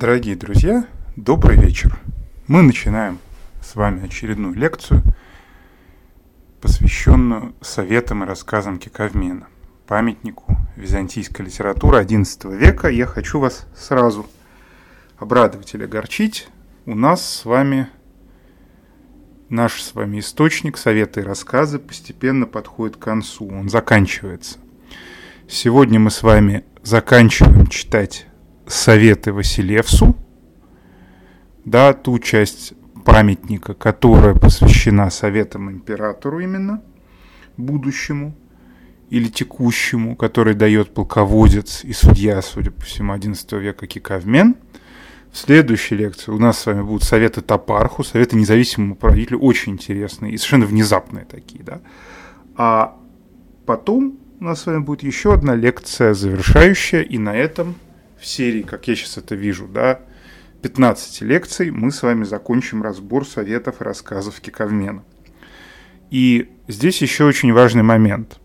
Дорогие друзья, добрый вечер. Мы начинаем с вами очередную лекцию, посвященную советам и рассказам Киковмена, памятнику византийской литературы XI века. Я хочу вас сразу обрадовать или огорчить. У нас с вами наш с вами источник, советы и рассказы постепенно подходит к концу, он заканчивается. Сегодня мы с вами заканчиваем читать советы Василевсу, да, ту часть памятника, которая посвящена советам императору именно, будущему или текущему, который дает полководец и судья, судя по всему, XI века Кикавмен. В следующей лекции у нас с вами будут советы Топарху, советы независимому правителю, очень интересные и совершенно внезапные такие, да. А потом у нас с вами будет еще одна лекция завершающая, и на этом в серии, как я сейчас это вижу, да, 15 лекций мы с вами закончим разбор советов и рассказов Киковмена. И здесь еще очень важный момент.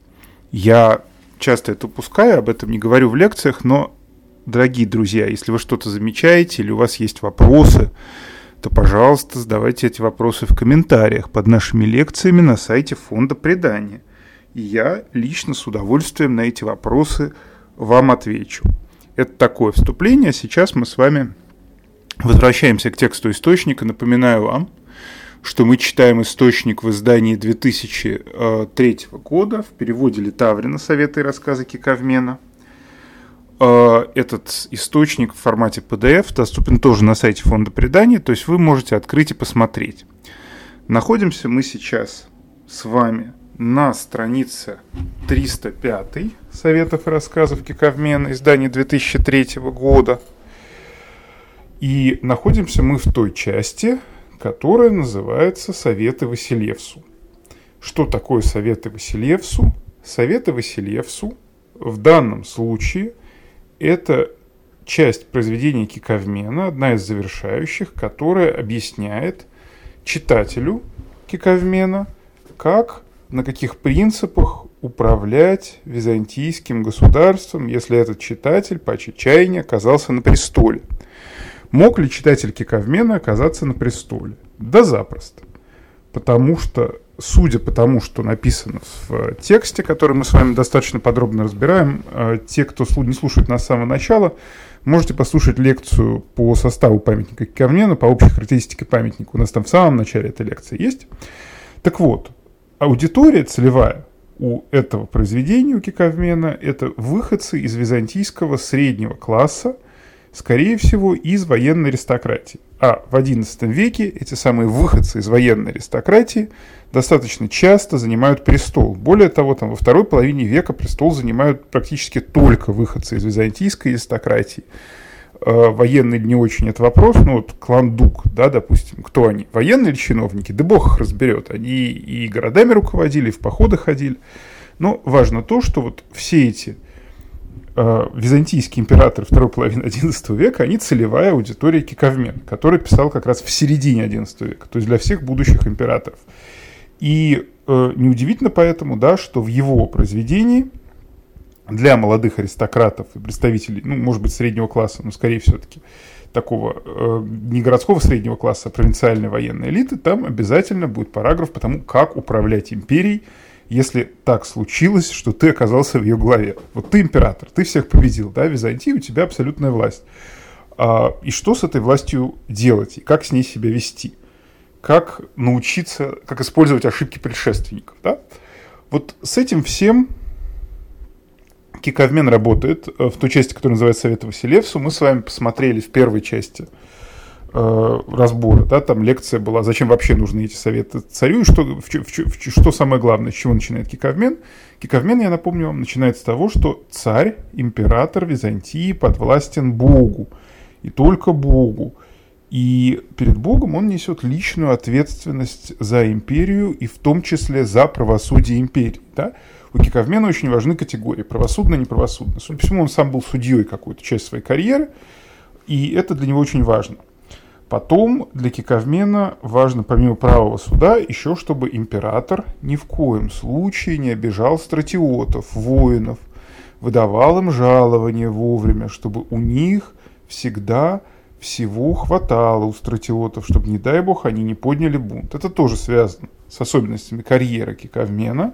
Я часто это упускаю, об этом не говорю в лекциях, но, дорогие друзья, если вы что-то замечаете или у вас есть вопросы, то, пожалуйста, задавайте эти вопросы в комментариях под нашими лекциями на сайте фонда предания. И я лично с удовольствием на эти вопросы вам отвечу. Это такое вступление. Сейчас мы с вами возвращаемся к тексту источника. Напоминаю вам, что мы читаем источник в издании 2003 года в переводе Литаврина «Советы и рассказы Киковмена». Э, этот источник в формате PDF доступен тоже на сайте фонда предания, то есть вы можете открыть и посмотреть. Находимся мы сейчас с вами на странице 305 Советов и рассказов Киковмена, издание 2003 года. И находимся мы в той части, которая называется «Советы Василевсу». Что такое Советы Василевсу? Советы Василевсу в данном случае это часть произведения Киковмена, одна из завершающих, которая объясняет читателю Киковмена, как на каких принципах управлять византийским государством, если этот читатель по чаяния оказался на престоле. Мог ли читатель Киковмена оказаться на престоле? Да запросто. Потому что, судя по тому, что написано в тексте, который мы с вами достаточно подробно разбираем, э, те, кто не слушает нас с самого начала, можете послушать лекцию по составу памятника Киковмена, по общей характеристике памятника. У нас там в самом начале этой лекции есть. Так вот, аудитория целевая у этого произведения, у Киковмена, это выходцы из византийского среднего класса, скорее всего, из военной аристократии. А в XI веке эти самые выходцы из военной аристократии достаточно часто занимают престол. Более того, там, во второй половине века престол занимают практически только выходцы из византийской аристократии. Э, военные не очень, это вопрос, ну вот клан Дук, да, допустим, кто они, военные или чиновники, да бог их разберет, они и городами руководили, и в походы ходили, но важно то, что вот все эти э, византийские императоры второй половины XI века, они целевая аудитория Киковмен, который писал как раз в середине XI века, то есть для всех будущих императоров. И э, неудивительно поэтому, да, что в его произведении – для молодых аристократов и представителей, ну, может быть, среднего класса, но скорее все-таки такого э, не городского среднего класса, а провинциальной военной элиты, там обязательно будет параграф по тому, как управлять империей, если так случилось, что ты оказался в ее главе. Вот ты император, ты всех победил, да, Византия, у тебя абсолютная власть. А, и что с этой властью делать, и как с ней себя вести? Как научиться, как использовать ошибки предшественников, да? Вот с этим всем Киковмен работает э, в той части, которая называется Совет Василевсу. Мы с вами посмотрели в первой части э, разбора, да, там лекция была, зачем вообще нужны эти советы царю, и что, в, в, в, что самое главное, с чего начинает Киковмен. Киковмен, я напомню вам, начинает с того, что царь, император Византии подвластен Богу, и только Богу. И перед Богом он несет личную ответственность за империю и в том числе за правосудие империи. Да? У Киковмена очень важны категории, правосудно, неправосудно. Судя по всему, он сам был судьей какую-то часть своей карьеры, и это для него очень важно. Потом для Киковмена важно, помимо правого суда, еще чтобы император ни в коем случае не обижал стратиотов, воинов, выдавал им жалования вовремя, чтобы у них всегда всего хватало у стратиотов, чтобы, не дай бог, они не подняли бунт. Это тоже связано с особенностями карьеры Киковмена.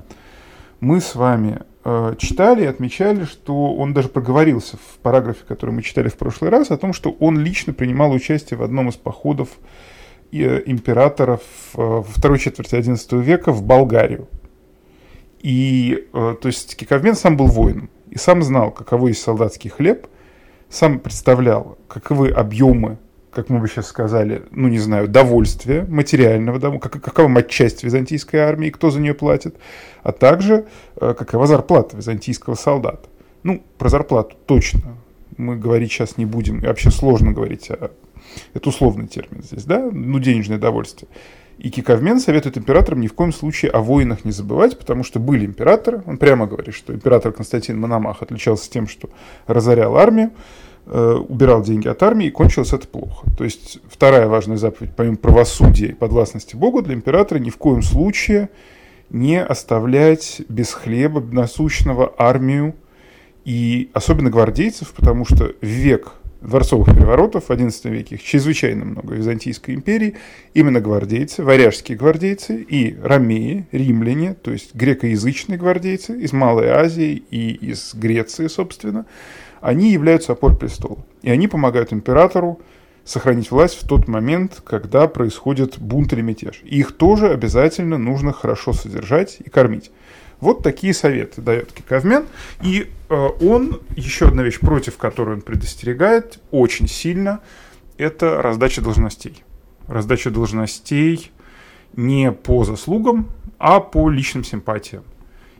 Мы с вами э, читали отмечали, что он даже проговорился в параграфе, который мы читали в прошлый раз, о том, что он лично принимал участие в одном из походов э, императоров э, во второй четверти XI века в Болгарию. И, э, то есть, Киковмен сам был воином и сам знал, каково есть солдатский хлеб – сам представлял, каковы объемы, как мы бы сейчас сказали, ну не знаю, довольствия материального, да, как, какова матчасть византийской армии, кто за нее платит, а также э, какова зарплата византийского солдата. Ну, про зарплату точно мы говорить сейчас не будем, и вообще сложно говорить, а это условный термин здесь, да, ну денежное довольствие. И Киковмен советует императорам ни в коем случае о воинах не забывать, потому что были императоры. Он прямо говорит, что император Константин Мономах отличался тем, что разорял армию, убирал деньги от армии, и кончилось это плохо. То есть вторая важная заповедь, помимо правосудия и подвластности Богу, для императора ни в коем случае не оставлять без хлеба насущного армию и особенно гвардейцев, потому что в век дворцовых переворотов в XI веке, их чрезвычайно много в Византийской империи, именно гвардейцы, варяжские гвардейцы и ромеи, римляне, то есть грекоязычные гвардейцы из Малой Азии и из Греции, собственно, они являются опор престола. И они помогают императору сохранить власть в тот момент, когда происходит бунт или мятеж. И их тоже обязательно нужно хорошо содержать и кормить. Вот такие советы дает Киковмен. И э, он, еще одна вещь, против которой он предостерегает очень сильно, это раздача должностей. Раздача должностей не по заслугам, а по личным симпатиям.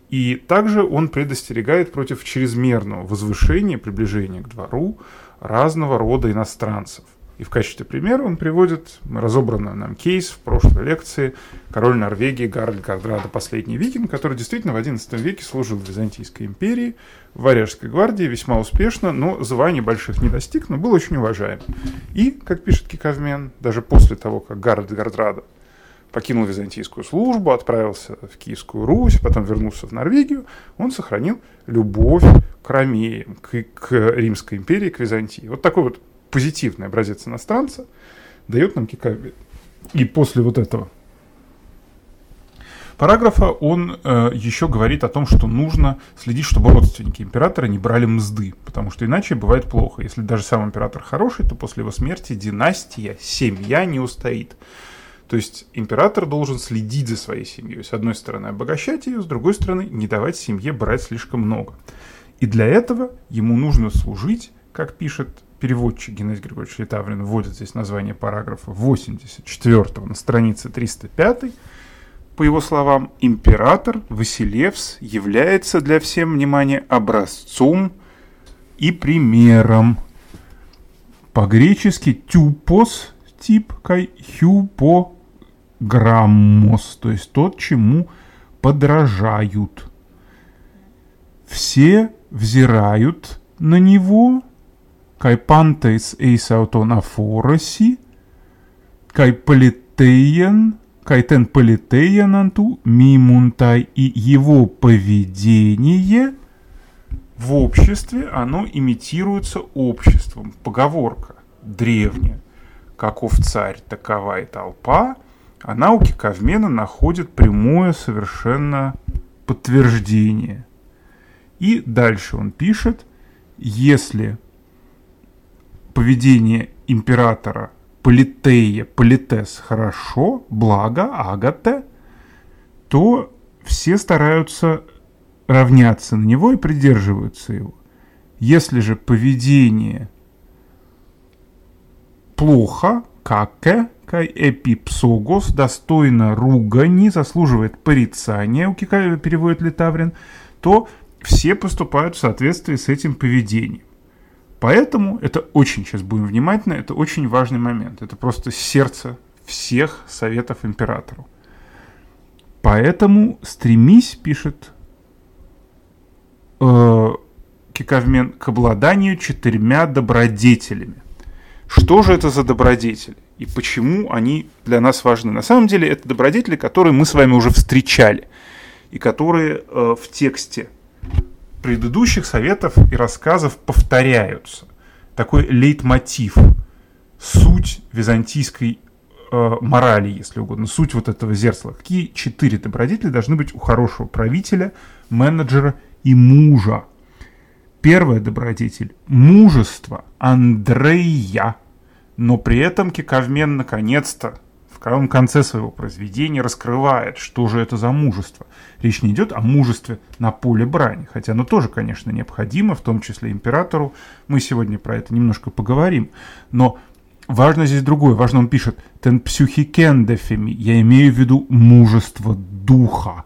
И также он предостерегает против чрезмерного возвышения, приближения к двору разного рода иностранцев. И в качестве примера он приводит разобранный нам кейс в прошлой лекции король Норвегии Гарольд Гардрада последний викинг, который действительно в XI веке служил в Византийской империи, в Варяжской гвардии весьма успешно, но званий больших не достиг, но был очень уважаем. И, как пишет Киковмен, даже после того, как Гарольд Гардрада покинул византийскую службу, отправился в Киевскую Русь, потом вернулся в Норвегию, он сохранил любовь к ромеям, к, к Римской империи, к Византии. Вот такой вот позитивный образец иностранца, дает нам Кикаби. И после вот этого параграфа он э, еще говорит о том, что нужно следить, чтобы родственники императора не брали мзды, потому что иначе бывает плохо. Если даже сам император хороший, то после его смерти династия, семья не устоит. То есть император должен следить за своей семьей. С одной стороны, обогащать ее, с другой стороны, не давать семье брать слишком много. И для этого ему нужно служить, как пишет переводчик Геннадий Григорьевич Литаврин вводит здесь название параграфа 84 на странице 305. По его словам, император Василевс является для всем внимания образцом и примером. По-гречески тюпос тип кай хюпограммос, то есть тот, чему подражают. Все взирают на него kai pantais eis auton aphorasi, kai политеен, kai ten политеен анту мимунтай, и его поведение в обществе, оно имитируется обществом. Поговорка древняя. Каков царь, такова и толпа, она у Киковмена находит прямое совершенно подтверждение. И дальше он пишет, если поведение императора политея, политес хорошо, благо, агате, то все стараются равняться на него и придерживаются его. Если же поведение плохо, каке, кай эпипсогос, достойно ругани, заслуживает порицания, у Кикаева переводит Литаврин, то все поступают в соответствии с этим поведением. Поэтому это очень, сейчас будем внимательны, это очень важный момент. Это просто сердце всех советов императору. Поэтому стремись, пишет э, Киковмен, к обладанию четырьмя добродетелями. Что же это за добродетели? И почему они для нас важны? На самом деле это добродетели, которые мы с вами уже встречали. И которые э, в тексте предыдущих советов и рассказов повторяются. Такой лейтмотив. суть византийской э, морали, если угодно, суть вот этого зеркала. Какие четыре добродетели должны быть у хорошего правителя, менеджера и мужа? Первая добродетель – мужество Андрея. Но при этом Кикавмен наконец-то в самом конце своего произведения раскрывает, что же это за мужество. Речь не идет о мужестве на поле брани, хотя оно тоже, конечно, необходимо, в том числе императору. Мы сегодня про это немножко поговорим. Но важно здесь другое. Важно, он пишет «тен псюхикендефеми», я имею в виду мужество духа.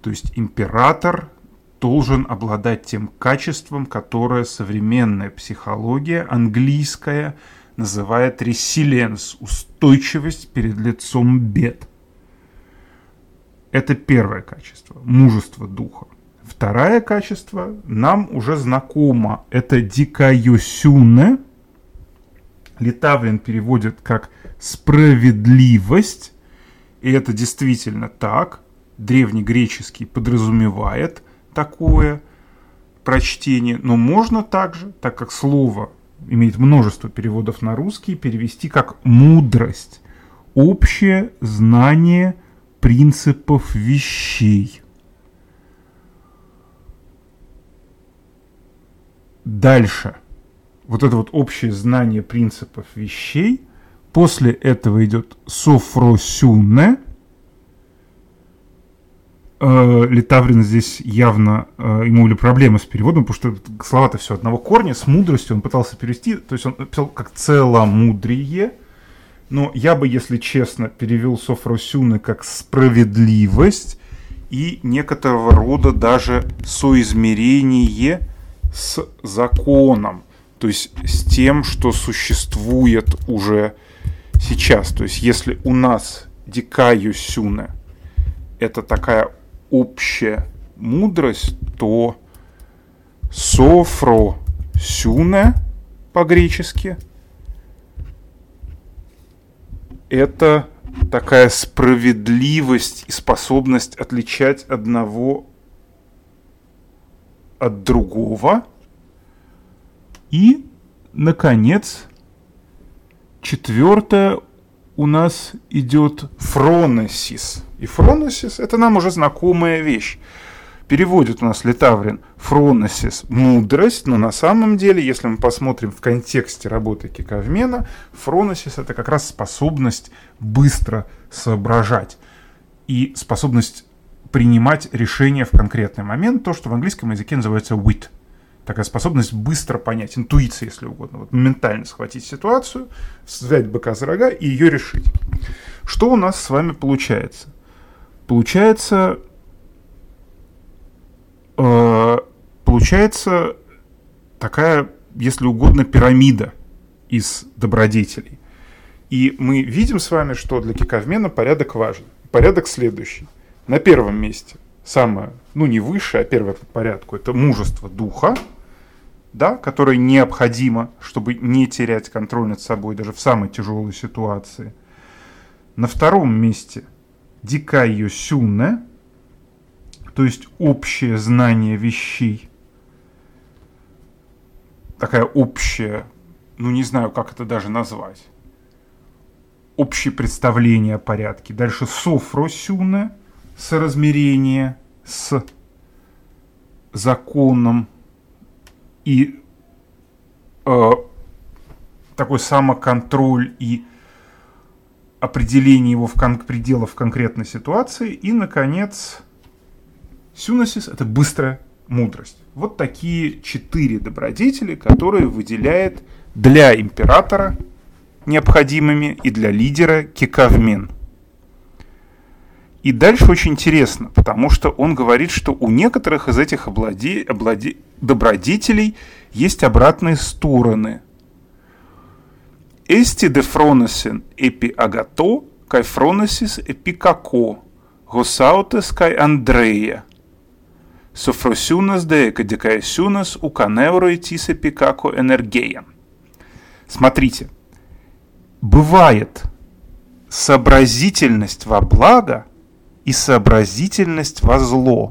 То есть император должен обладать тем качеством, которое современная психология английская называет resilience, устойчивость перед лицом бед. Это первое качество, мужество духа. Второе качество нам уже знакомо. Это дикаюсюне. Литавлин переводит как справедливость. И это действительно так. Древнегреческий подразумевает – такое прочтение, но можно также, так как слово имеет множество переводов на русский, перевести как мудрость, общее знание принципов вещей. Дальше. Вот это вот общее знание принципов вещей. После этого идет софросюне – Литаврин здесь явно, э, ему были проблемы с переводом, потому что слова-то все одного корня, с мудростью он пытался перевести, то есть он писал как целомудрие, но я бы, если честно, перевел Софросюны как справедливость и некоторого рода даже соизмерение с законом, то есть с тем, что существует уже сейчас. То есть если у нас Дикаю Сюне это такая общая мудрость, то софро сюне по-гречески это такая справедливость и способность отличать одного от другого. И, наконец, четвертое у нас идет фронесис – и фроносис – это нам уже знакомая вещь. Переводит у нас Литаврин фроносис – мудрость, но на самом деле, если мы посмотрим в контексте работы киковмена, фроносис – это как раз способность быстро соображать и способность принимать решения в конкретный момент, то, что в английском языке называется wit. Такая способность быстро понять, интуиция, если угодно, вот моментально схватить ситуацию, взять быка за рога и ее решить. Что у нас с вами получается? Получается, э, получается такая, если угодно, пирамида из добродетелей. И мы видим с вами, что для киковмена порядок важен. Порядок следующий. На первом месте самое, ну не высшее, а первое по порядку, это мужество духа, да, которое необходимо, чтобы не терять контроль над собой даже в самой тяжелой ситуации. На втором месте – дикайо сюне, то есть общее знание вещей, такая общая, ну не знаю, как это даже назвать, общее представление о порядке. Дальше софросюне, соразмерение с законом и э, такой самоконтроль и определение его в кон- пределов конкретной ситуации. И, наконец, сюносис – это быстрая мудрость. Вот такие четыре добродетели, которые выделяет для императора необходимыми и для лидера кикавмен. И дальше очень интересно, потому что он говорит, что у некоторых из этих облади... Облади... добродетелей есть обратные стороны – Esti de fronesin epi agato, kai fronesis epi kako, gosautes kai Andreia. Софросюнас де кадикаесюнас у канеурой тисе пикако энергея. Смотрите, бывает сообразительность во благо и сообразительность во зло.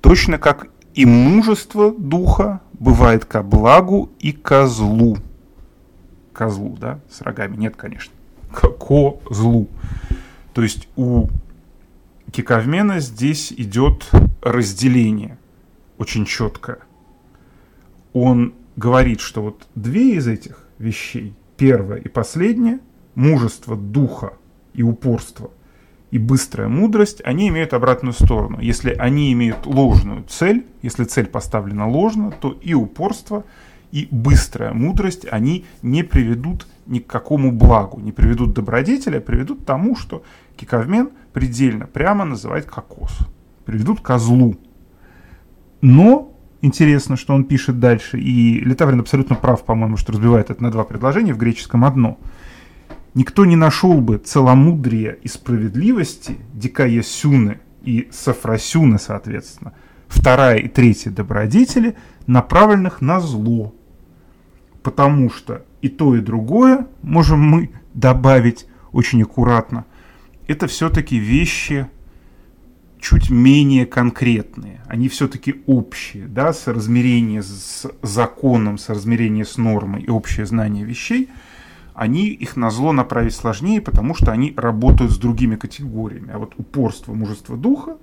Точно как и мужество духа бывает ко благу и ко злу. козлу, да, с рогами. Нет, конечно. К козлу. То есть у Киковмена здесь идет разделение очень четкое. Он говорит, что вот две из этих вещей, первое и последнее, мужество духа и упорство и быстрая мудрость, они имеют обратную сторону. Если они имеют ложную цель, если цель поставлена ложно, то и упорство, и быстрая мудрость, они не приведут ни к какому благу, не приведут добродетеля, а приведут к тому, что Киковмен предельно прямо называет кокос. Приведут к злу. Но интересно, что он пишет дальше, и Литаврин абсолютно прав, по-моему, что разбивает это на два предложения, в греческом одно. Никто не нашел бы целомудрия и справедливости, дикая сюны и сафрасюны, соответственно, вторая и третья добродетели, направленных на зло, потому что и то, и другое, можем мы добавить очень аккуратно, это все-таки вещи чуть менее конкретные. Они все-таки общие, да, соразмерение с законом, соразмерение с нормой и общее знание вещей, они их на зло направить сложнее, потому что они работают с другими категориями. А вот упорство, мужество духа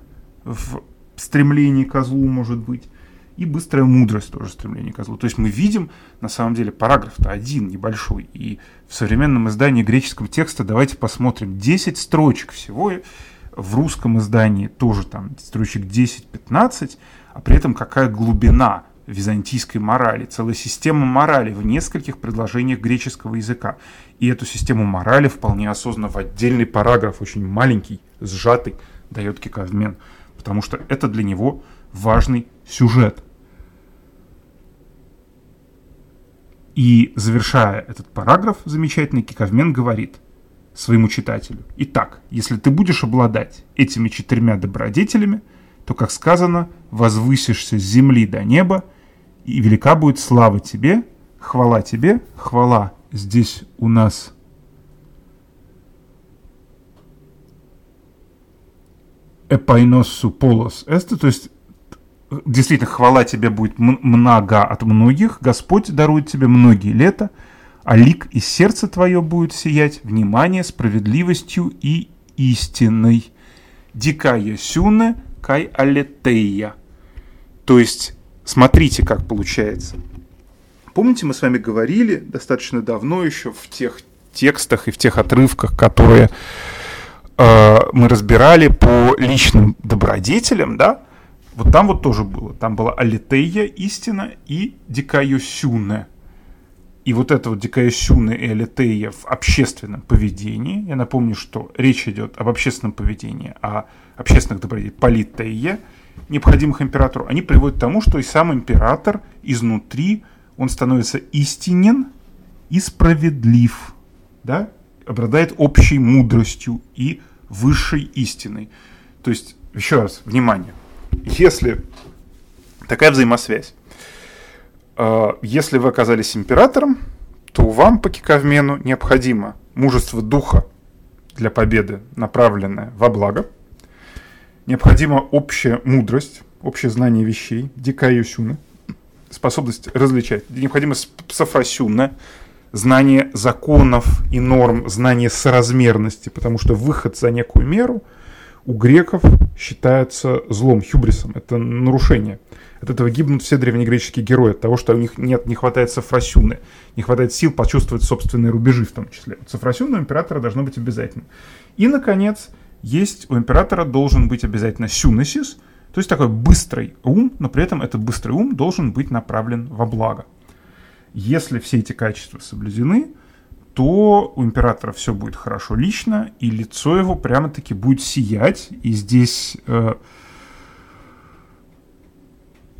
в стремлении к злу может быть, и быстрая мудрость тоже стремление к злу. То есть мы видим, на самом деле, параграф-то один, небольшой. И в современном издании греческого текста, давайте посмотрим, 10 строчек всего, в русском издании тоже там строчек 10-15, а при этом какая глубина византийской морали, целая система морали в нескольких предложениях греческого языка. И эту систему морали вполне осознанно в отдельный параграф, очень маленький, сжатый, дает Кикавмен, потому что это для него важный сюжет. И завершая этот параграф, замечательный Киковмен говорит своему читателю. Итак, если ты будешь обладать этими четырьмя добродетелями, то, как сказано, возвысишься с земли до неба, и велика будет слава тебе, хвала тебе, хвала здесь у нас эпайносу полос эсте, то есть действительно, хвала тебе будет много от многих, Господь дарует тебе многие лета, а лик из сердца твое будет сиять внимание, справедливостью и истиной. Дикая сюне кай алетея. То есть, смотрите, как получается. Помните, мы с вами говорили достаточно давно еще в тех текстах и в тех отрывках, которые э, мы разбирали по личным добродетелям, да, вот там вот тоже было. Там была Алитея, истина, и Дикаюсюне. И вот это вот Дикаюсюне и Алитея в общественном поведении. Я напомню, что речь идет об общественном поведении, о общественных добродетелях, политея, необходимых императору. Они приводят к тому, что и сам император изнутри, он становится истинен и справедлив, да? обладает общей мудростью и высшей истиной. То есть, еще раз, внимание, если такая взаимосвязь, а, если вы оказались императором, то вам по киковмену необходимо мужество духа для победы, направленное во благо, необходима общая мудрость, общее знание вещей, дикая сюна, способность различать, необходимо сафрасюна, знание законов и норм, знание соразмерности, потому что выход за некую меру – у греков считается злом, хюбрисом. Это нарушение. От этого гибнут все древнегреческие герои, от того, что у них нет, не хватает сафросюны, не хватает сил почувствовать собственные рубежи в том числе. Сафросюна у императора должно быть обязательно. И, наконец, есть у императора должен быть обязательно сюнесис, то есть такой быстрый ум, но при этом этот быстрый ум должен быть направлен во благо. Если все эти качества соблюдены, то у императора все будет хорошо лично, и лицо его прямо-таки будет сиять. И здесь э,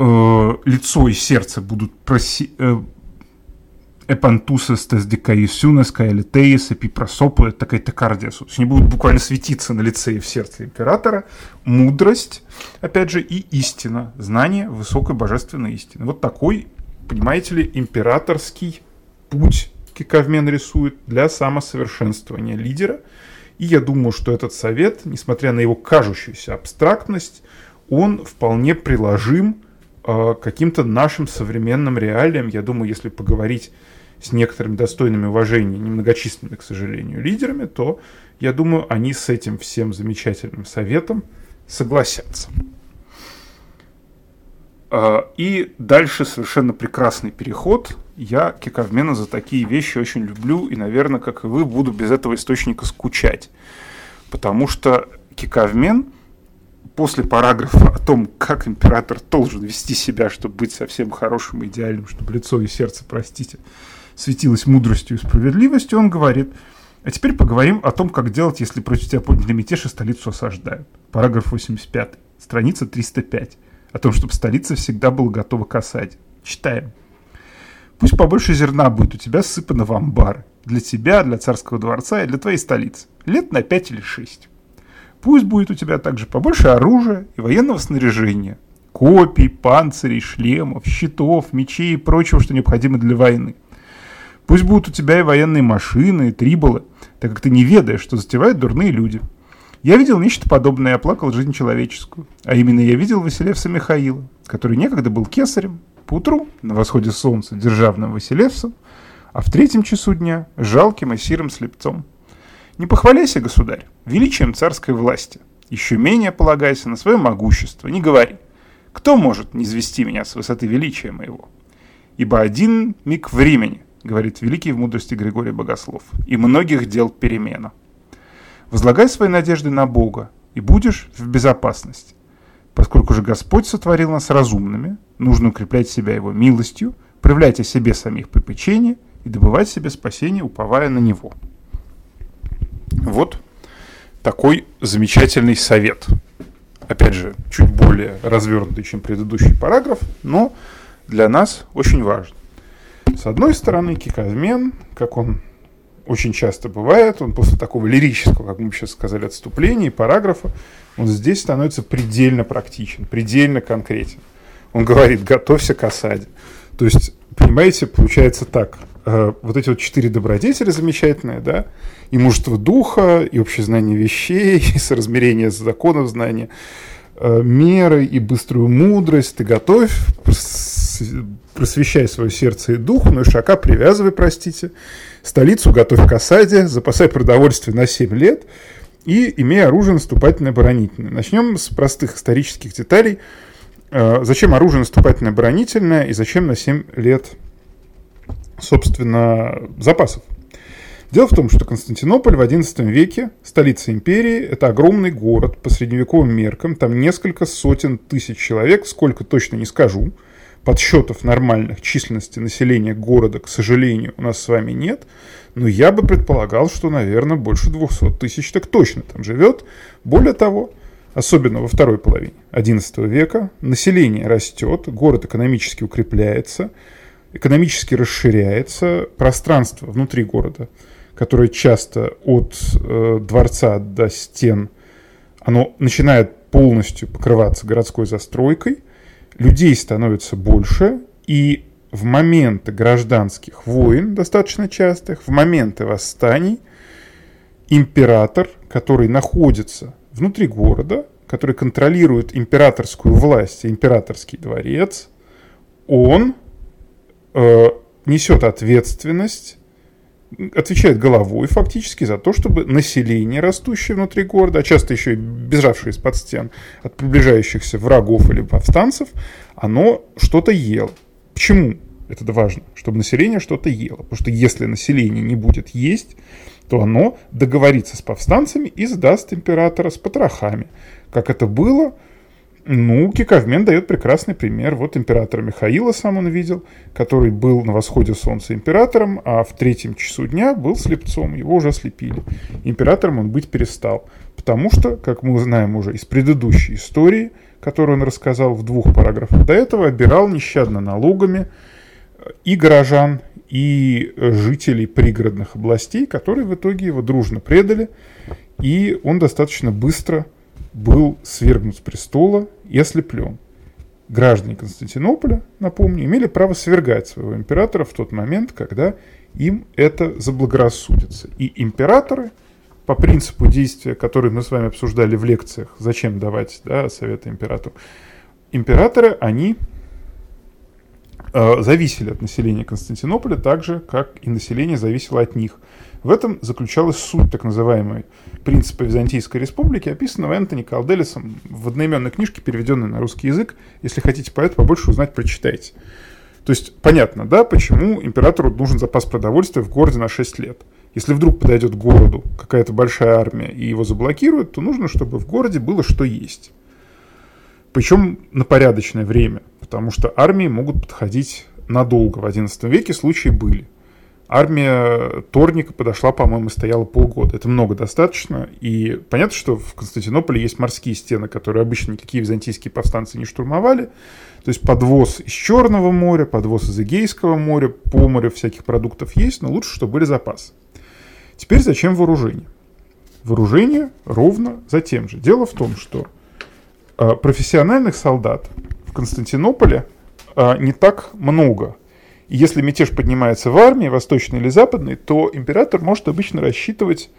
э, лицо и сердце будут проси... Э, Эпантусес тес декаисюнес каэлитеис эпипросопу, это такая текардиасу. То есть они будут буквально светиться на лице и в сердце императора. Мудрость, опять же, и истина, знание высокой божественной истины. Вот такой, понимаете ли, императорский путь Кавмен рисует для самосовершенствования лидера. И я думаю, что этот совет, несмотря на его кажущуюся абстрактность, он вполне приложим э, каким-то нашим современным реалиям. Я думаю, если поговорить с некоторыми достойными уважения, немногочисленными, к сожалению, лидерами, то, я думаю, они с этим всем замечательным советом согласятся. А, и дальше совершенно прекрасный переход. Я Киковмена за такие вещи очень люблю, и, наверное, как и вы, буду без этого источника скучать. Потому что Киковмен после параграфа о том, как император должен вести себя, чтобы быть совсем хорошим и идеальным, чтобы лицо и сердце, простите, светилось мудростью и справедливостью, он говорит, а теперь поговорим о том, как делать, если против тебя подняли мятеж и столицу осаждают. Параграф 85, страница 305 о том, чтобы столица всегда была готова к осаде. Читаем. Пусть побольше зерна будет у тебя сыпано в амбары. Для тебя, для царского дворца и для твоей столицы. Лет на пять или шесть. Пусть будет у тебя также побольше оружия и военного снаряжения. Копий, панцирей, шлемов, щитов, мечей и прочего, что необходимо для войны. Пусть будут у тебя и военные машины, и триболы, так как ты не ведаешь, что затевают дурные люди – я видел нечто подобное и оплакал жизнь человеческую. А именно я видел Василевса Михаила, который некогда был кесарем, поутру на восходе солнца державным Василевсом, а в третьем часу дня жалким и сирым слепцом. Не похваляйся, государь, величием царской власти. Еще менее полагайся на свое могущество. Не говори. Кто может не извести меня с высоты величия моего? Ибо один миг времени, говорит великий в мудрости Григорий Богослов, и многих дел перемена. Возлагай свои надежды на Бога, и будешь в безопасности. Поскольку же Господь сотворил нас разумными, нужно укреплять себя Его милостью, проявлять о себе самих попечение и добывать себе спасение, уповая на Него. Вот такой замечательный совет. Опять же, чуть более развернутый, чем предыдущий параграф, но для нас очень важный. С одной стороны, киказмен, как он очень часто бывает, он после такого лирического, как мы сейчас сказали, отступления и параграфа, он здесь становится предельно практичен, предельно конкретен. Он говорит, готовься к осаде. То есть, понимаете, получается так, э, вот эти вот четыре добродетели замечательные, да, и мужество духа, и общее знание вещей, и соразмерение законов знания, э, меры и быструю мудрость, ты готовь, просвещай свое сердце и дух, но и шака привязывай, простите, столицу готовь к осаде, запасай продовольствие на 7 лет и имея оружие наступательное-оборонительное. Начнем с простых исторических деталей. Э, зачем оружие наступательное-оборонительное и зачем на 7 лет, собственно, запасов? Дело в том, что Константинополь в XI веке, столица империи, это огромный город по средневековым меркам, там несколько сотен тысяч человек, сколько точно не скажу, подсчетов нормальных численности населения города, к сожалению, у нас с вами нет. Но я бы предполагал, что, наверное, больше 200 тысяч так точно там живет. Более того, особенно во второй половине XI века, население растет, город экономически укрепляется, экономически расширяется, пространство внутри города, которое часто от э, дворца до стен, оно начинает полностью покрываться городской застройкой – людей становится больше, и в моменты гражданских войн, достаточно частых, в моменты восстаний, император, который находится внутри города, который контролирует императорскую власть, императорский дворец, он э, несет ответственность, отвечает головой фактически за то, чтобы население, растущее внутри города, а часто еще и бежавшее из-под стен от приближающихся врагов или повстанцев, оно что-то ело. Почему это важно? Чтобы население что-то ело. Потому что если население не будет есть, то оно договорится с повстанцами и сдаст императора с потрохами. Как это было ну, Киковмен дает прекрасный пример. Вот императора Михаила сам он видел, который был на восходе солнца императором, а в третьем часу дня был слепцом, его уже ослепили. Императором он быть перестал, потому что, как мы знаем уже из предыдущей истории, которую он рассказал в двух параграфах до этого, обирал нещадно налогами и горожан, и жителей пригородных областей, которые в итоге его дружно предали, и он достаточно быстро был свергнут с престола и ослеплен. Граждане Константинополя, напомню, имели право свергать своего императора в тот момент, когда им это заблагорассудится. И императоры, по принципу действия, который мы с вами обсуждали в лекциях, зачем давать да, советы императору, императоры, они э, зависели от населения Константинополя так же, как и население зависело от них. В этом заключалась суть так называемой принципа Византийской республики, описанного Энтони Калделисом в одноименной книжке, переведенной на русский язык. Если хотите по этому побольше узнать, прочитайте. То есть понятно, да, почему императору нужен запас продовольствия в городе на 6 лет. Если вдруг подойдет к городу какая-то большая армия и его заблокируют, то нужно, чтобы в городе было что есть. Причем на порядочное время, потому что армии могут подходить надолго. В XI веке случаи были. Армия Торника подошла, по-моему, стояла полгода. Это много достаточно. И понятно, что в Константинополе есть морские стены, которые обычно никакие византийские повстанцы не штурмовали. То есть подвоз из Черного моря, подвоз из Эгейского моря, по морю всяких продуктов есть, но лучше, чтобы были запасы. Теперь зачем вооружение? Вооружение ровно за тем же. Дело в том, что э, профессиональных солдат в Константинополе э, не так много. И если мятеж поднимается в армии, восточной или западной, то император может обычно рассчитывать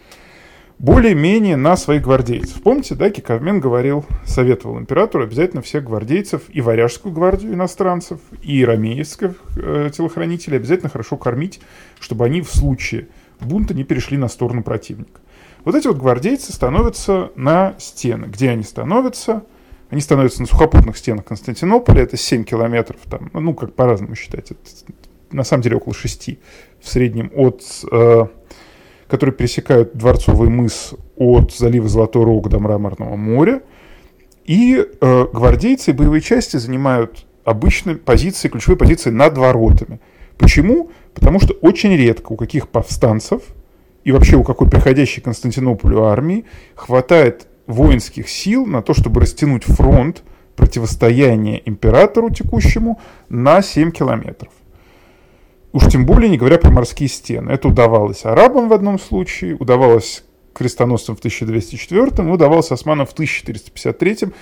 более-менее на своих гвардейцев. Помните, да, Киковмен говорил, советовал императору обязательно всех гвардейцев и варяжскую гвардию иностранцев, и ромеевских э, телохранителей обязательно хорошо кормить, чтобы они в случае бунта не перешли на сторону противника. Вот эти вот гвардейцы становятся на стены. Где они становятся? Они становятся на сухопутных стенах Константинополя, это 7 километров, там, ну, как по-разному считать, это, на самом деле около 6 в среднем, от, э, которые пересекают Дворцовый мыс от залива Золотой Рог до Мраморного моря. И э, гвардейцы и боевые части занимают обычные позиции, ключевые позиции над воротами. Почему? Потому что очень редко у каких повстанцев и вообще у какой приходящей Константинополю армии хватает воинских сил на то, чтобы растянуть фронт противостояния императору текущему на 7 километров. Уж тем более не говоря про морские стены. Это удавалось арабам в одном случае, удавалось крестоносцам в 1204, удавалось османам в 1453,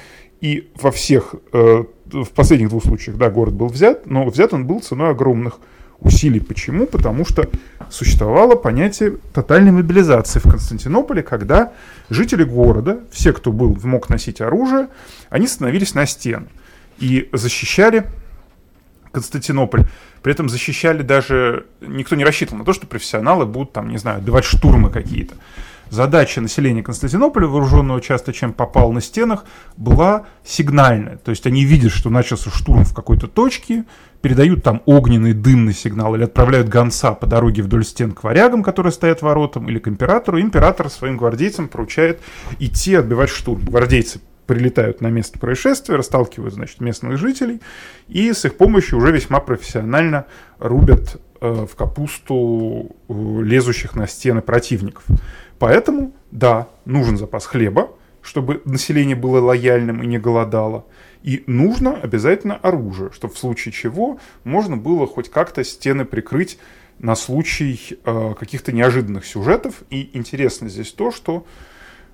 и во всех, э, в последних двух случаях, да, город был взят, но взят он был ценой огромных усилий. Почему? Потому что существовало понятие тотальной мобилизации в Константинополе, когда жители города, все, кто был, мог носить оружие, они становились на стены и защищали Константинополь. При этом защищали даже... Никто не рассчитывал на то, что профессионалы будут там, не знаю, давать штурмы какие-то задача населения Константинополя, вооруженного часто чем попал на стенах, была сигнальная. То есть они видят, что начался штурм в какой-то точке, передают там огненный дымный сигнал или отправляют гонца по дороге вдоль стен к варягам, которые стоят воротам, или к императору. Император своим гвардейцам поручает идти отбивать штурм. Гвардейцы прилетают на место происшествия, расталкивают, значит, местных жителей, и с их помощью уже весьма профессионально рубят э, в капусту э, лезущих на стены противников. Поэтому, да, нужен запас хлеба, чтобы население было лояльным и не голодало. И нужно обязательно оружие, чтобы в случае чего можно было хоть как-то стены прикрыть на случай э, каких-то неожиданных сюжетов. И интересно здесь то, что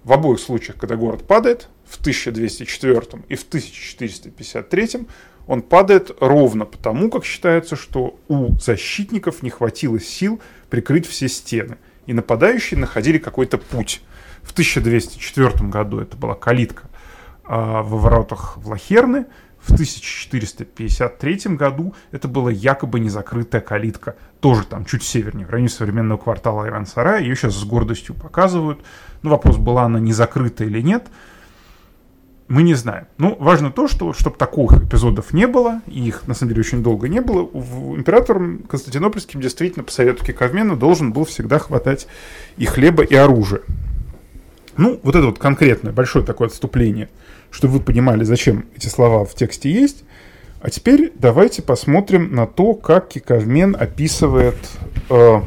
в обоих случаях, когда город падает, в 1204 и в 1453, он падает ровно потому, как считается, что у защитников не хватило сил прикрыть все стены и нападающие находили какой-то путь. В 1204 году это была калитка а, во воротах Влахерны, в 1453 году это была якобы незакрытая калитка, тоже там чуть севернее, в районе современного квартала Иран-Сарая. Ее сейчас с гордостью показывают. Ну, вопрос, была она не закрыта или нет мы не знаем. Ну, важно то, что чтобы таких эпизодов не было, и их на самом деле очень долго не было, императором Константинопольским действительно по совету Киковмена должен был всегда хватать и хлеба, и оружия. Ну, вот это вот конкретное большое такое отступление, чтобы вы понимали, зачем эти слова в тексте есть. А теперь давайте посмотрим на то, как Киковмен описывает э,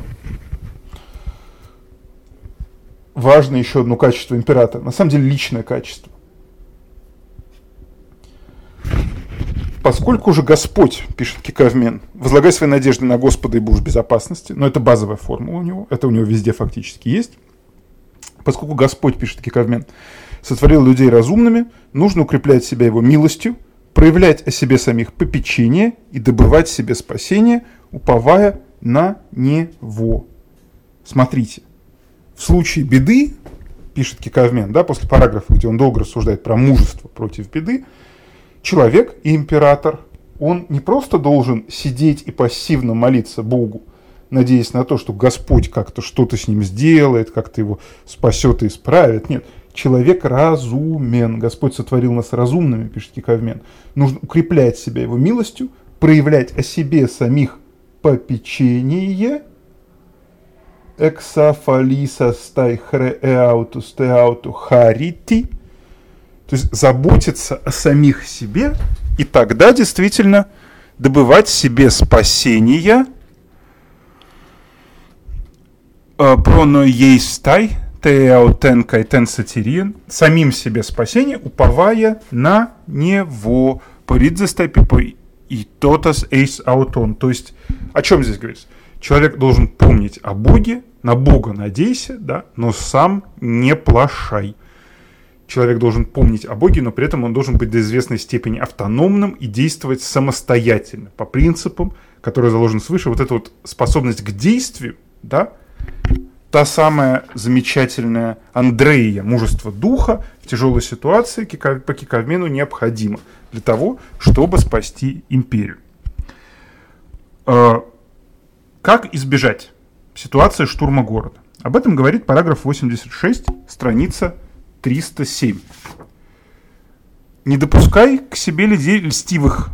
важное еще одно качество императора. На самом деле личное качество. Поскольку же Господь, пишет Киковмен, возлагай свои надежды на Господа и будешь безопасности, но это базовая формула у него, это у него везде фактически есть. Поскольку Господь, пишет Киковмен, сотворил людей разумными, нужно укреплять себя его милостью, проявлять о себе самих попечение и добывать себе спасение, уповая на Него. Смотрите, в случае беды, пишет Киковмен, да, после параграфа, где он долго рассуждает про мужество против беды, человек и император он не просто должен сидеть и пассивно молиться Богу, надеясь на то, что Господь как-то что-то с ним сделает, как-то его спасет и исправит. Нет, человек разумен. Господь сотворил нас разумными, пишет Киковмен. Нужно укреплять себя его милостью, проявлять о себе самих попечение, эксафалиса стайхре эауту стеауту харити, то есть заботиться о самих себе, и тогда действительно добывать себе спасения, э, проно ей стай, теаутен кайтен сатирин, самим себе спасение, уповая на него. Поридзестепи и тотас эйс аутон. То есть, о чем здесь говорится? Человек должен помнить о Боге, на Бога надейся, да, но сам не плашай. Человек должен помнить о Боге, но при этом он должен быть до известной степени автономным и действовать самостоятельно, по принципам, которые заложены свыше. Вот эта вот способность к действию, да, та самая замечательная Андрея, мужество духа в тяжелой ситуации по Киковмену необходимо для того, чтобы спасти империю. А, как избежать ситуации штурма города? Об этом говорит параграф 86, страница 307. Не допускай к себе людей льстивых.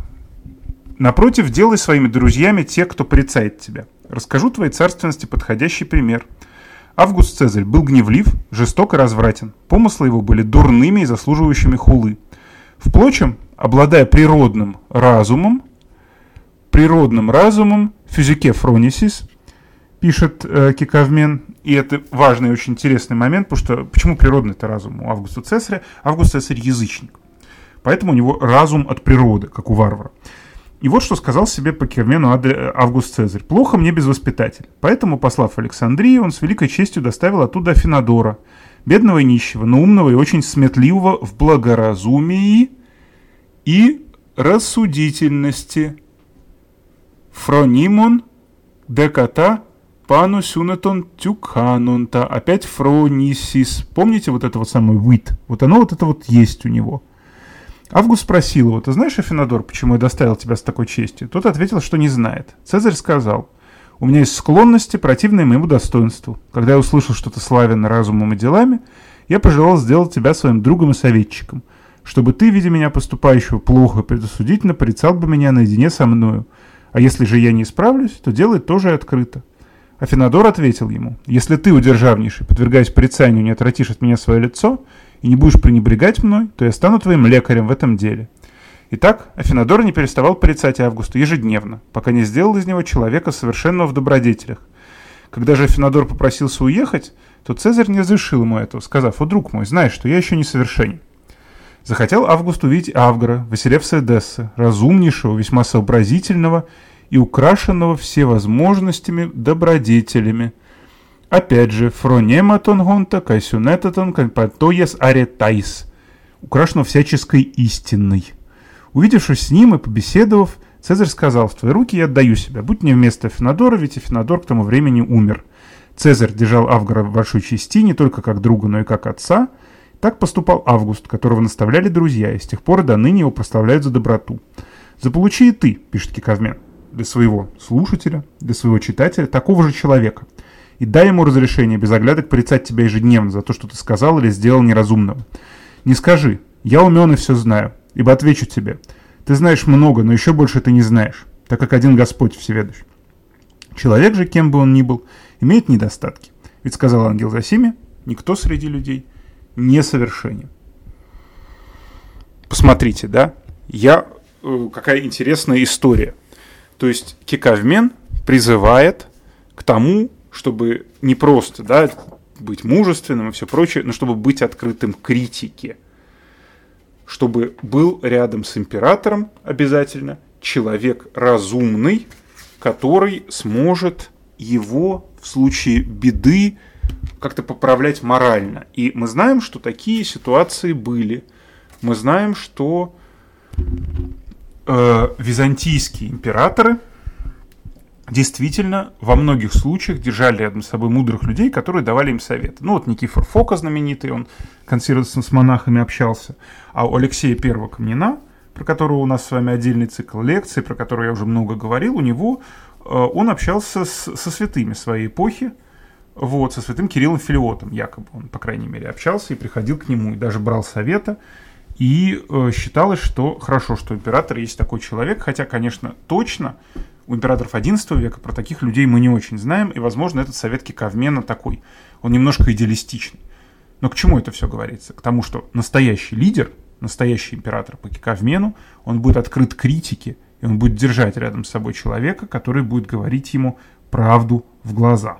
Напротив, делай своими друзьями те, кто порицает тебя. Расскажу твоей царственности подходящий пример – Август Цезарь был гневлив, жесток и развратен. Помыслы его были дурными и заслуживающими хулы. Впрочем, обладая природным разумом, природным разумом, физике фронисис, пишет э, Киковмен, и это важный и очень интересный момент, потому что почему природный это разум у Августа Цезаря? Август Цезарь язычник. Поэтому у него разум от природы, как у варвара. И вот что сказал себе по Кермену Август Цезарь. «Плохо мне без воспитателя. Поэтому, послав Александрию, он с великой честью доставил оттуда Афинадора, бедного и нищего, но умного и очень сметливого в благоразумии и рассудительности. Фронимон деката пану сюнатон тюканунта. Опять фронисис. Помните вот это вот самое вид? Вот оно вот это вот есть у него – Август спросил его, ты знаешь, Афинадор, почему я доставил тебя с такой честью? Тот ответил, что не знает. Цезарь сказал, у меня есть склонности, противные моему достоинству. Когда я услышал, что ты славен разумом и делами, я пожелал сделать тебя своим другом и советчиком, чтобы ты, видя меня поступающего плохо и предосудительно, порицал бы меня наедине со мною. А если же я не исправлюсь, то делай тоже открыто. Афинадор ответил ему, если ты, удержавнейший, подвергаясь порицанию, не отвратишь от меня свое лицо, и не будешь пренебрегать мной, то я стану твоим лекарем в этом деле». Итак, Афинадор не переставал порицать Августа ежедневно, пока не сделал из него человека совершенного в добродетелях. Когда же Афинадор попросился уехать, то Цезарь не разрешил ему этого, сказав, «О, друг мой, знаешь, что я еще не совершенен». Захотел Август увидеть Авгора, Василевса Эдесса, разумнейшего, весьма сообразительного и украшенного всевозможностями добродетелями – Опять же, фронематон гонта, кайсюнетатон, кальпатоес аретайс, украшено всяческой истинной. Увидевшись с ним и побеседовав, Цезарь сказал, в твои руки я отдаю себя, будь мне вместо Финодора, ведь Финодор к тому времени умер. Цезарь держал Авгора в большой чести не только как друга, но и как отца. Так поступал Август, которого наставляли друзья, и с тех пор до ныне его прославляют за доброту. «Заполучи и ты», — пишет Киковмен, для своего слушателя, для своего читателя, такого же человека — и дай ему разрешение без оглядок порицать тебя ежедневно за то, что ты сказал или сделал неразумного. Не скажи, я умен и все знаю, ибо отвечу тебе. Ты знаешь много, но еще больше ты не знаешь, так как один Господь всеведущий. Человек же, кем бы он ни был, имеет недостатки. Ведь сказал ангел Засиме, никто среди людей не совершенен. Посмотрите, да, я, э, какая интересная история. То есть Кикавмен призывает к тому, чтобы не просто да, быть мужественным и все прочее, но чтобы быть открытым критике. Чтобы был рядом с императором обязательно человек разумный, который сможет его в случае беды как-то поправлять морально. И мы знаем, что такие ситуации были. Мы знаем, что э, византийские императоры – действительно во многих случаях держали рядом с собой мудрых людей, которые давали им советы. Ну вот Никифор Фока знаменитый, он консервативно с монахами общался, а у Алексея I Камнина про которого у нас с вами отдельный цикл лекций, про который я уже много говорил, у него э, он общался с, со святыми своей эпохи, вот, со святым Кириллом Филиотом, якобы он, по крайней мере, общался и приходил к нему, и даже брал совета, и э, считалось, что хорошо, что император есть такой человек, хотя, конечно, точно у императоров XI века про таких людей мы не очень знаем, и, возможно, этот совет Киковмена такой, он немножко идеалистичный. Но к чему это все говорится? К тому, что настоящий лидер, настоящий император по Киковмену, он будет открыт критике, и он будет держать рядом с собой человека, который будет говорить ему правду в глаза.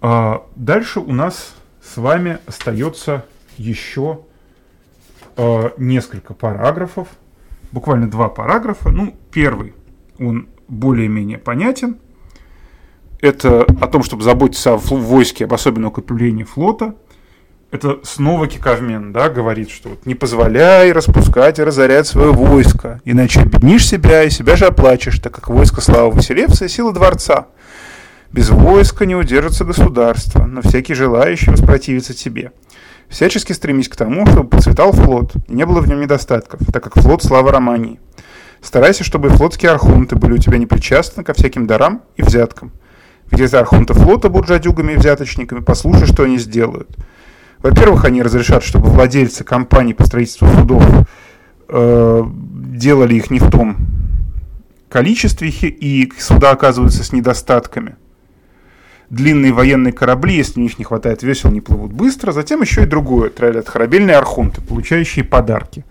А дальше у нас с вами остается еще э, несколько параграфов, буквально два параграфа. Ну, первый, он более-менее понятен. Это о том, чтобы заботиться о войске, об особенном укреплении флота. Это снова Киковмен, да, говорит, что вот не позволяй распускать и разорять свое войско, иначе обеднишь себя и себя же оплачешь, так как войско слава Василевса и сила дворца. Без войска не удержится государство, но всякий желающий воспротивится тебе. Всячески стремись к тому, чтобы процветал флот, и не было в нем недостатков, так как флот – слава Романии. Старайся, чтобы флотские архунты были у тебя непричастны ко всяким дарам и взяткам. Где за архунты флота будут жадюгами и взяточниками, послушай, что они сделают. Во-первых, они разрешат, чтобы владельцы компаний по строительству судов э, делали их не в том количестве, и суда оказываются с недостатками – длинные военные корабли, если у них не хватает весел, не плывут быстро. Затем еще и другое, трайлят корабельные архунты, получающие подарки.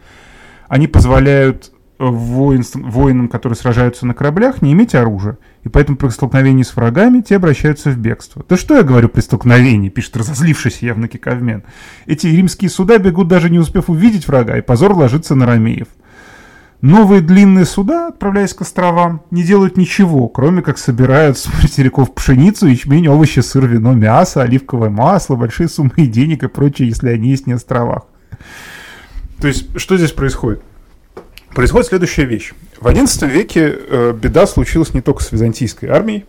Они позволяют э, воин, воинам, которые сражаются на кораблях, не иметь оружия. И поэтому при столкновении с врагами те обращаются в бегство. Да что я говорю при столкновении, пишет разозлившийся явно Киковмен. Эти римские суда бегут даже не успев увидеть врага, и позор ложится на ромеев. Новые длинные суда, отправляясь к островам, не делают ничего, кроме как собирают с материков пшеницу, ячмень, овощи, сыр, вино, мясо, оливковое масло, большие суммы денег и прочее, если они есть на островах. То есть, что здесь происходит? Происходит следующая вещь. В XI веке э, беда случилась не только с византийской армией,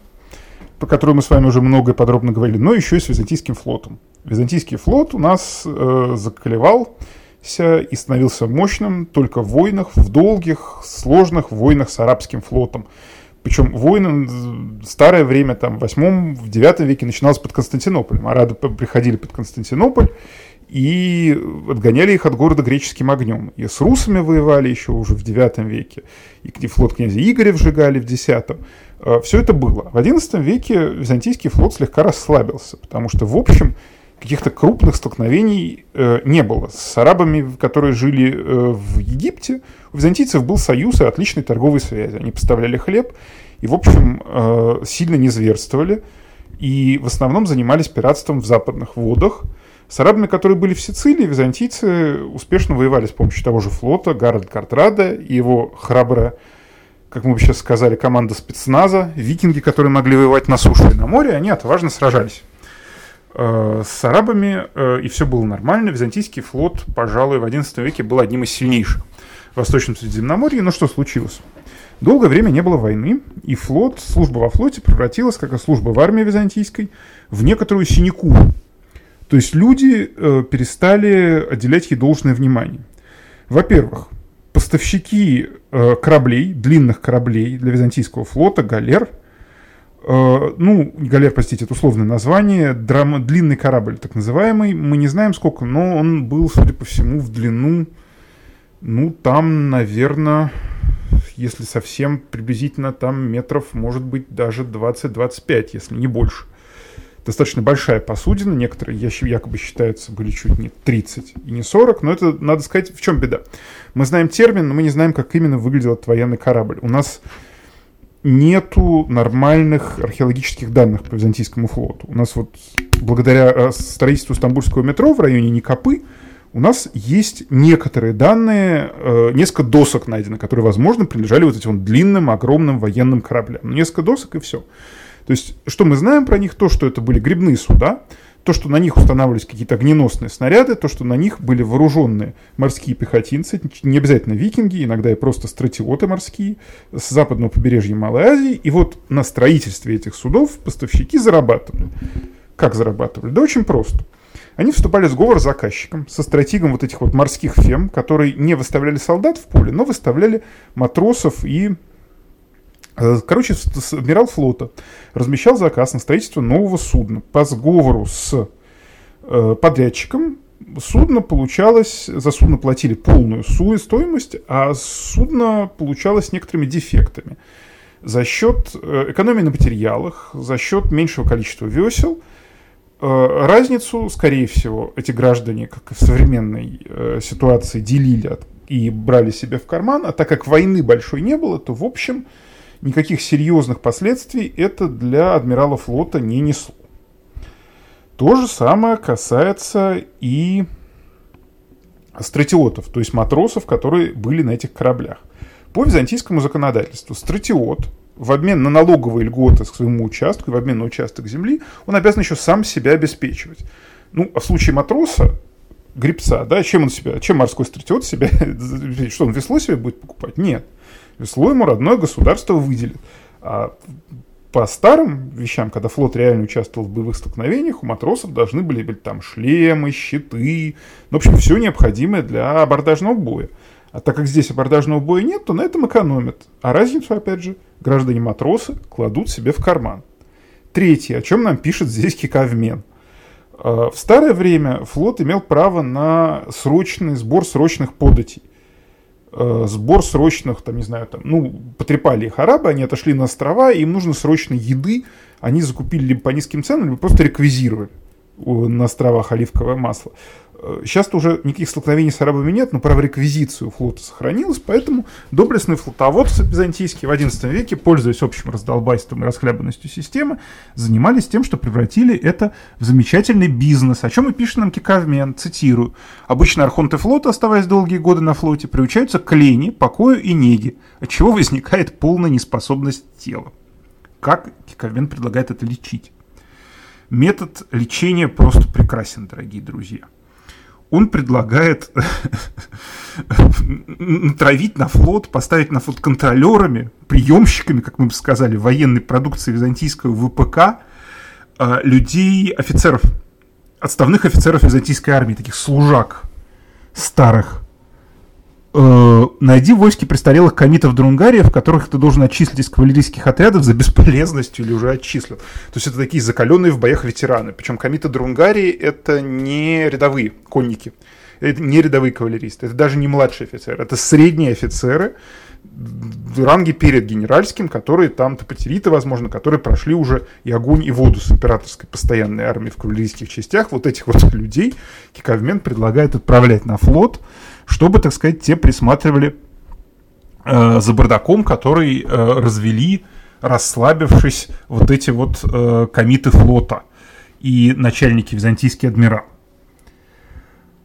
по которой мы с вами уже много и подробно говорили, но еще и с византийским флотом. Византийский флот у нас э, заколевал и становился мощным только в войнах, в долгих, сложных войнах с арабским флотом. Причем войны в старое время, там, в 8 в 9 веке начиналось под Константинополем. Арабы приходили под Константинополь и отгоняли их от города греческим огнем. И с русами воевали еще уже в 9 веке, и флот князя Игоря вжигали в 10 э, Все это было. В XI веке византийский флот слегка расслабился, потому что, в общем, каких-то крупных столкновений э, не было. С арабами, которые жили э, в Египте, у византийцев был союз и отличные торговые связи. Они поставляли хлеб и, в общем, э, сильно не зверствовали. И в основном занимались пиратством в западных водах. С арабами, которые были в Сицилии, византийцы успешно воевали с помощью того же флота, Гарольд Картрада и его храбрая, как мы бы сейчас сказали, команда спецназа, викинги, которые могли воевать на суше и на море, они отважно сражались. Э, с арабами, э, и все было нормально. Византийский флот, пожалуй, в XI веке был одним из сильнейших в Восточном Средиземноморье. Но что случилось? Долгое время не было войны, и флот, служба во флоте превратилась, как и служба в армии византийской, в некоторую синекуру. То есть люди э, перестали отделять ей должное внимание. Во-первых, поставщики кораблей, длинных кораблей для византийского флота, галер – ну, галер, простите, это условное название, драма, длинный корабль, так называемый, мы не знаем сколько, но он был, судя по всему, в длину, ну, там, наверное, если совсем приблизительно, там метров, может быть, даже 20-25, если не больше. Достаточно большая посудина, некоторые якобы считаются были чуть не 30 и не 40, но это, надо сказать, в чем беда. Мы знаем термин, но мы не знаем, как именно выглядел этот военный корабль. У нас нету нормальных археологических данных по византийскому флоту. У нас вот благодаря э, строительству Стамбульского метро в районе Никопы у нас есть некоторые данные, э, несколько досок найдено, которые, возможно, принадлежали вот этим длинным, огромным военным кораблям. Но несколько досок и все. То есть, что мы знаем про них? То, что это были грибные суда, то, что на них устанавливались какие-то огненосные снаряды, то, что на них были вооруженные морские пехотинцы, не обязательно викинги, иногда и просто стратиоты морские с западного побережья Малой Азии. И вот на строительстве этих судов поставщики зарабатывали. Как зарабатывали? Да очень просто. Они вступали в сговор с заказчиком, со стратегом вот этих вот морских фем, которые не выставляли солдат в поле, но выставляли матросов и Короче, адмирал флота размещал заказ на строительство нового судна по сговору с э, подрядчиком. Судно получалось, за судно платили полную стоимость, а судно получалось с некоторыми дефектами. За счет э, экономии на материалах, за счет меньшего количества весел – Э, разницу, скорее всего, эти граждане, как и в современной э, ситуации, делили и брали себе в карман, а так как войны большой не было, то, в общем, никаких серьезных последствий это для адмирала флота не несло. То же самое касается и стратиотов, то есть матросов, которые были на этих кораблях. По византийскому законодательству стратиот в обмен на налоговые льготы к своему участку, в обмен на участок земли, он обязан еще сам себя обеспечивать. Ну, а в случае матроса, гребца, да, чем он себя, чем морской стратиот себя, что он весло себе будет покупать? Нет. Весло ему родное государство выделит. А по старым вещам, когда флот реально участвовал в боевых столкновениях, у матросов должны были быть там шлемы, щиты, ну, в общем, все необходимое для абордажного боя. А так как здесь абордажного боя нет, то на этом экономят. А разницу, опять же, граждане-матросы кладут себе в карман. Третье, о чем нам пишет здесь Кикавмен. А, в старое время флот имел право на срочный сбор срочных податей. А, сбор срочных, там, не знаю, там, ну, потрепали их арабы, они отошли на острова, им нужно срочной еды, они закупили либо по низким ценам, либо просто реквизировали на островах оливковое масло. Сейчас уже никаких столкновений с арабами нет, но право реквизицию флота сохранилось, поэтому доблестные флотоводцы византийские в XI веке, пользуясь общим раздолбайством и расхлябанностью системы, занимались тем, что превратили это в замечательный бизнес, о чем и пишет нам Кикавмен, цитирую. «Обычно архонты флота, оставаясь долгие годы на флоте, приучаются к лени, покою и неге, от чего возникает полная неспособность тела». Как Кикавмен предлагает это лечить? Метод лечения просто прекрасен, дорогие друзья – он предлагает натравить на флот, поставить на флот контролерами, приемщиками, как мы бы сказали, военной продукции византийского ВПК, а, людей, офицеров, отставных офицеров византийской армии, таких служак старых, э, найди войски престарелых комитов Друнгариев, которых ты должен отчислить из кавалерийских отрядов за бесполезностью или уже отчислил. То есть это такие закаленные в боях ветераны. Причем комиты Друнгарии это не рядовые конники. Это не рядовые кавалеристы, это даже не младшие офицеры, это средние офицеры, ранги перед генеральским, которые там топотериты, возможно, которые прошли уже и огонь, и воду с императорской постоянной армией в кавалерийских частях. Вот этих вот людей Кикавмен предлагает отправлять на флот, чтобы, так сказать, те присматривали э, за бардаком, который э, развели, расслабившись, вот эти вот э, комиты флота и начальники византийский адмирал.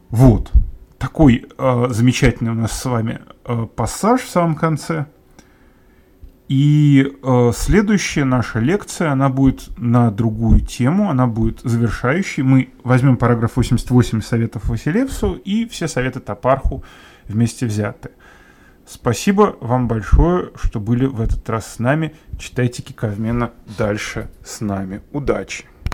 Вот. Такой э, замечательный у нас с вами э, пассаж в самом конце. И э, следующая наша лекция, она будет на другую тему, она будет завершающей. Мы возьмем параграф 88 советов Василевсу и все советы Топарху вместе взяты. Спасибо вам большое, что были в этот раз с нами. Читайте Киковмена дальше с нами. Удачи!